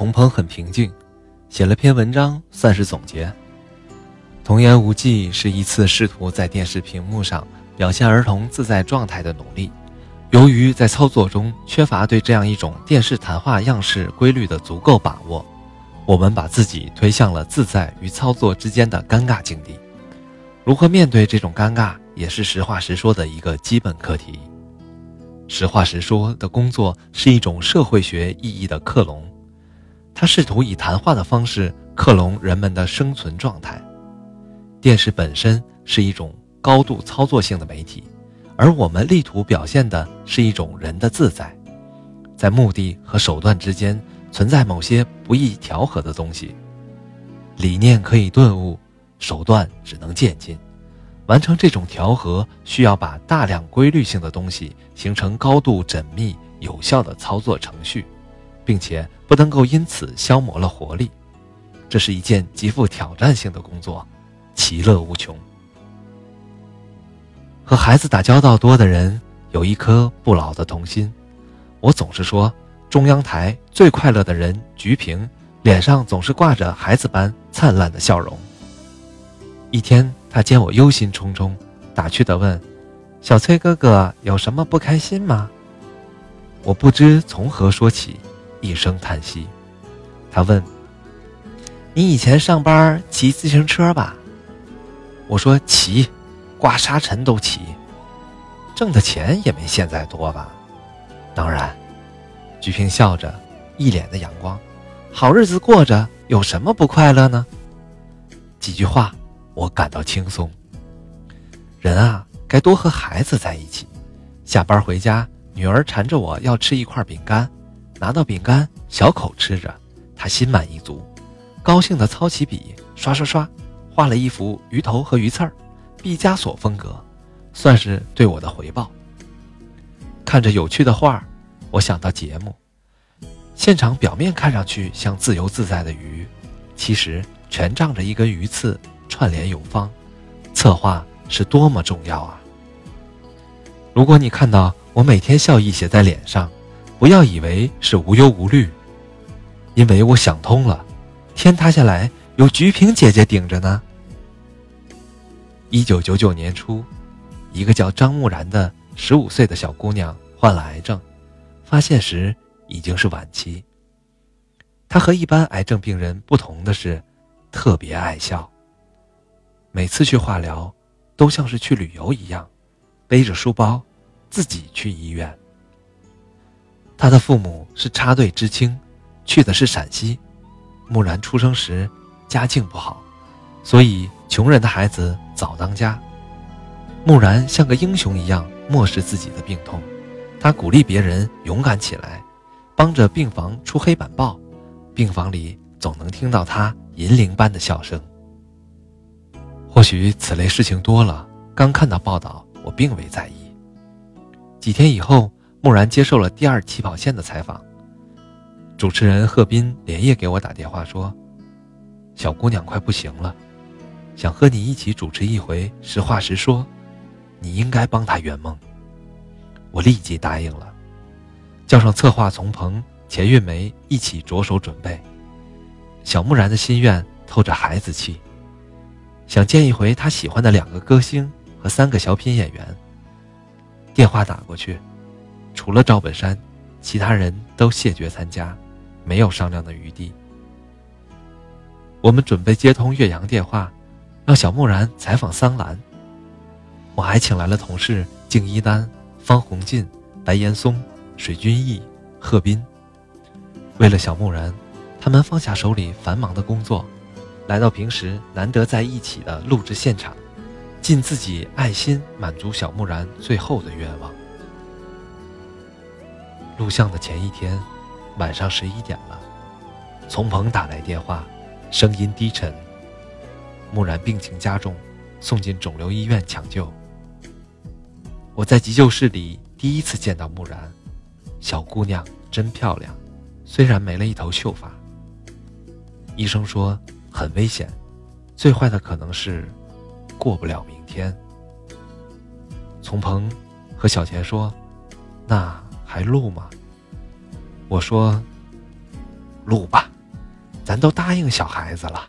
从鹏很平静，写了篇文章算是总结。童言无忌是一次试图在电视屏幕上表现儿童自在状态的努力。由于在操作中缺乏对这样一种电视谈话样式规律的足够把握，我们把自己推向了自在与操作之间的尴尬境地。如何面对这种尴尬，也是实话实说的一个基本课题。实话实说的工作是一种社会学意义的克隆，他试图以谈话的方式克隆人们的生存状态。电视本身是一种高度操作性的媒体。而我们力图表现的是一种人的自在，在目的和手段之间存在某些不易调和的东西。理念可以顿悟，手段只能渐进。完成这种调和，需要把大量规律性的东西形成高度缜密、有效的操作程序，并且不能够因此消磨了活力。这是一件极富挑战性的工作，其乐无穷。和孩子打交道多的人有一颗不老的童心。我总是说，中央台最快乐的人菊萍，脸上总是挂着孩子般灿烂的笑容。一天，他见我忧心忡忡，打趣地问：“小崔哥哥有什么不开心吗？”我不知从何说起，一声叹息。他问：“你以前上班骑自行车吧？”我说：“骑。”刮沙尘都骑，挣的钱也没现在多吧？当然，菊萍笑着，一脸的阳光。好日子过着，有什么不快乐呢？几句话，我感到轻松。人啊，该多和孩子在一起。下班回家，女儿缠着我要吃一块饼干，拿到饼干，小口吃着，他心满意足，高兴地操起笔，刷刷刷，画了一幅鱼头和鱼刺儿。毕加索风格，算是对我的回报。看着有趣的画，我想到节目。现场表面看上去像自由自在的鱼，其实全仗着一根鱼刺串联有方。策划是多么重要啊！如果你看到我每天笑意写在脸上，不要以为是无忧无虑，因为我想通了，天塌下来有菊萍姐姐顶着呢。一九九九年初，一个叫张木然的十五岁的小姑娘患了癌症，发现时已经是晚期。她和一般癌症病人不同的是，特别爱笑。每次去化疗，都像是去旅游一样，背着书包，自己去医院。他的父母是插队知青，去的是陕西。木然出生时家境不好，所以。穷人的孩子早当家，木然像个英雄一样漠视自己的病痛，他鼓励别人勇敢起来，帮着病房出黑板报，病房里总能听到他银铃般的笑声。或许此类事情多了，刚看到报道，我并未在意。几天以后，木然接受了第二起跑线的采访，主持人贺斌连夜给我打电话说：“小姑娘快不行了。”想和你一起主持一回，实话实说，你应该帮她圆梦。我立即答应了，叫上策划从鹏、钱月梅一起着手准备。小木然的心愿透着孩子气，想见一回他喜欢的两个歌星和三个小品演员。电话打过去，除了赵本山，其他人都谢绝参加，没有商量的余地。我们准备接通岳阳电话。让小木然采访桑兰。我还请来了同事敬一丹、方鸿进、白岩松、水均益、贺斌。为了小木然，他们放下手里繁忙的工作，来到平时难得在一起的录制现场，尽自己爱心满足小木然最后的愿望。录像的前一天，晚上十一点了，从鹏打来电话，声音低沉。木然病情加重，送进肿瘤医院抢救。我在急救室里第一次见到木然，小姑娘真漂亮，虽然没了一头秀发。医生说很危险，最坏的可能是过不了明天。从鹏和小钱说：“那还录吗？”我说：“录吧，咱都答应小孩子了。